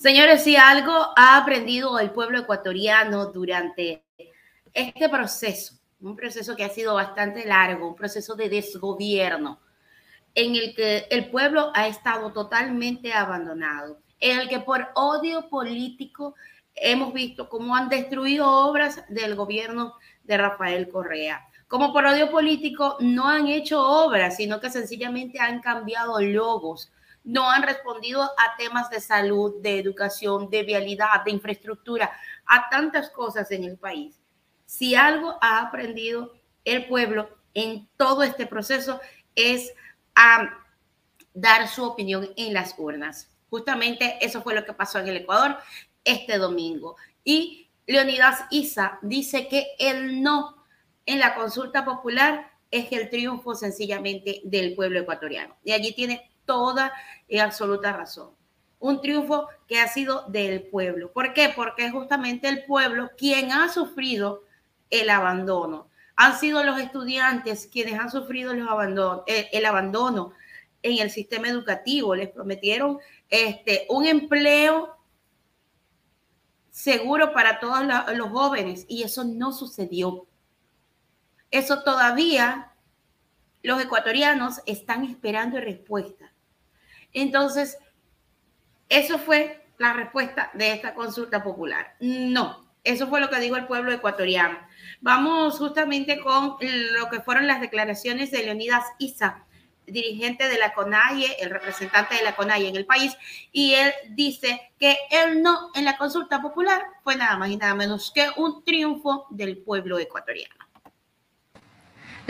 Señores, si algo ha aprendido el pueblo ecuatoriano durante este proceso, un proceso que ha sido bastante largo, un proceso de desgobierno, en el que el pueblo ha estado totalmente abandonado, en el que por odio político hemos visto cómo han destruido obras del gobierno de Rafael Correa. Como por odio político no han hecho obras, sino que sencillamente han cambiado logos, no han respondido a temas de salud, de educación, de vialidad, de infraestructura, a tantas cosas en el país. Si algo ha aprendido el pueblo en todo este proceso es a dar su opinión en las urnas. Justamente eso fue lo que pasó en el Ecuador este domingo. Y Leonidas Isa dice que el no en la consulta popular es el triunfo sencillamente del pueblo ecuatoriano. Y allí tiene toda y absoluta razón. Un triunfo que ha sido del pueblo. ¿Por qué? Porque es justamente el pueblo quien ha sufrido el abandono. Han sido los estudiantes quienes han sufrido el abandono, eh, el, abandono en el sistema educativo. Les prometieron este, un empleo seguro para todos los jóvenes y eso no sucedió. Eso todavía los ecuatorianos están esperando respuesta. Entonces, eso fue la respuesta de esta consulta popular. No, eso fue lo que dijo el pueblo ecuatoriano. Vamos justamente con lo que fueron las declaraciones de Leonidas Isa, dirigente de la CONAIE, el representante de la CONAIE en el país, y él dice que el no en la consulta popular fue nada más y nada menos que un triunfo del pueblo ecuatoriano.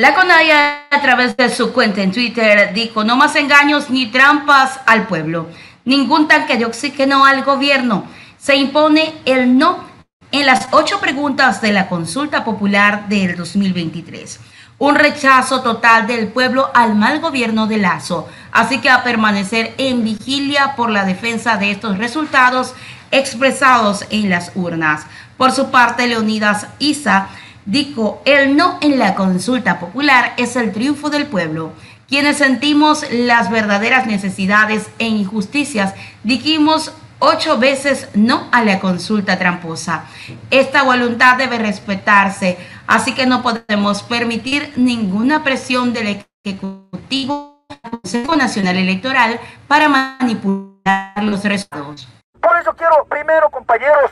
La CONAIA a través de su cuenta en Twitter dijo no más engaños ni trampas al pueblo, ningún tanque de oxígeno al gobierno. Se impone el no en las ocho preguntas de la consulta popular del 2023. Un rechazo total del pueblo al mal gobierno de Lazo, así que a permanecer en vigilia por la defensa de estos resultados expresados en las urnas. Por su parte, Leonidas Isa dijo, el no en la consulta popular es el triunfo del pueblo. Quienes sentimos las verdaderas necesidades e injusticias, dijimos ocho veces no a la consulta tramposa. Esta voluntad debe respetarse, así que no podemos permitir ninguna presión del Ejecutivo Consejo Nacional Electoral para manipular los resultados. Por eso quiero primero, compañeros,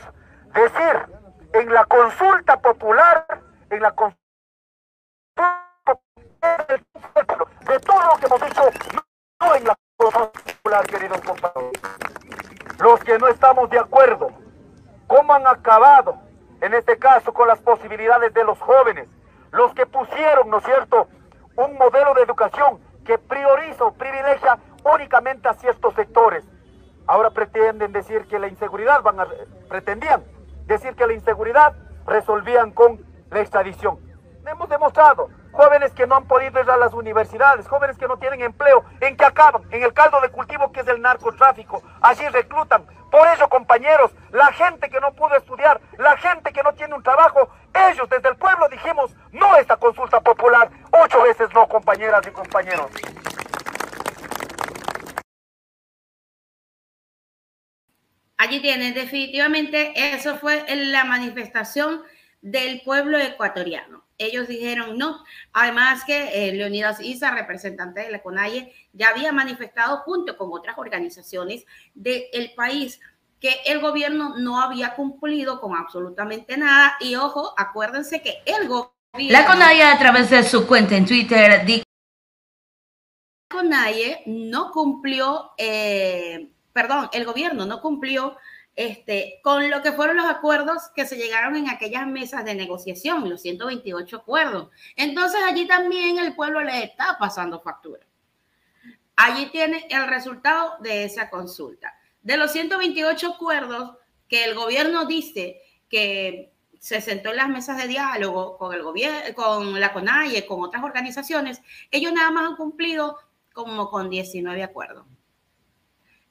decir en la consulta popular, en la consulta de todo lo que hemos dicho, no en la popular, queridos compañeros. Los que no estamos de acuerdo, cómo han acabado, en este caso, con las posibilidades de los jóvenes, los que pusieron, ¿no es cierto?, un modelo de educación que prioriza o privilegia únicamente a ciertos sectores. Ahora pretenden decir que la inseguridad van a, pretendían decir que la inseguridad resolvían con la extradición. Hemos demostrado, jóvenes que no han podido ir a las universidades, jóvenes que no tienen empleo, ¿en que acaban? En el caldo de cultivo que es el narcotráfico. Allí reclutan. Por eso, compañeros, la gente que no pudo estudiar, la gente que no tiene un trabajo, ellos desde el pueblo dijimos, no esta consulta popular, ocho veces no, compañeras y compañeros. Allí tienen, definitivamente eso fue la manifestación del pueblo ecuatoriano. Ellos dijeron no. Además que eh, Leonidas Isa, representante de la CONAIE, ya había manifestado junto con otras organizaciones del país que el gobierno no había cumplido con absolutamente nada. Y ojo, acuérdense que el gobierno... La CONAIE a través de su cuenta en Twitter dijo... La CONAIE no cumplió... Eh, perdón, el gobierno no cumplió este, con lo que fueron los acuerdos que se llegaron en aquellas mesas de negociación, los 128 acuerdos. Entonces allí también el pueblo le está pasando factura. Allí tiene el resultado de esa consulta. De los 128 acuerdos que el gobierno dice que se sentó en las mesas de diálogo con el gobierno, con la CONAIE, con otras organizaciones, ellos nada más han cumplido como con 19 acuerdos.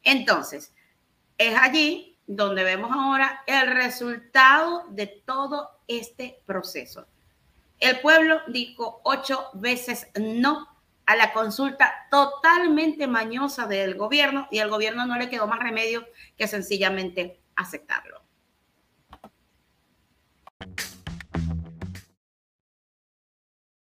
Entonces, es allí donde vemos ahora el resultado de todo este proceso. El pueblo dijo ocho veces no a la consulta totalmente mañosa del gobierno y al gobierno no le quedó más remedio que sencillamente aceptarlo.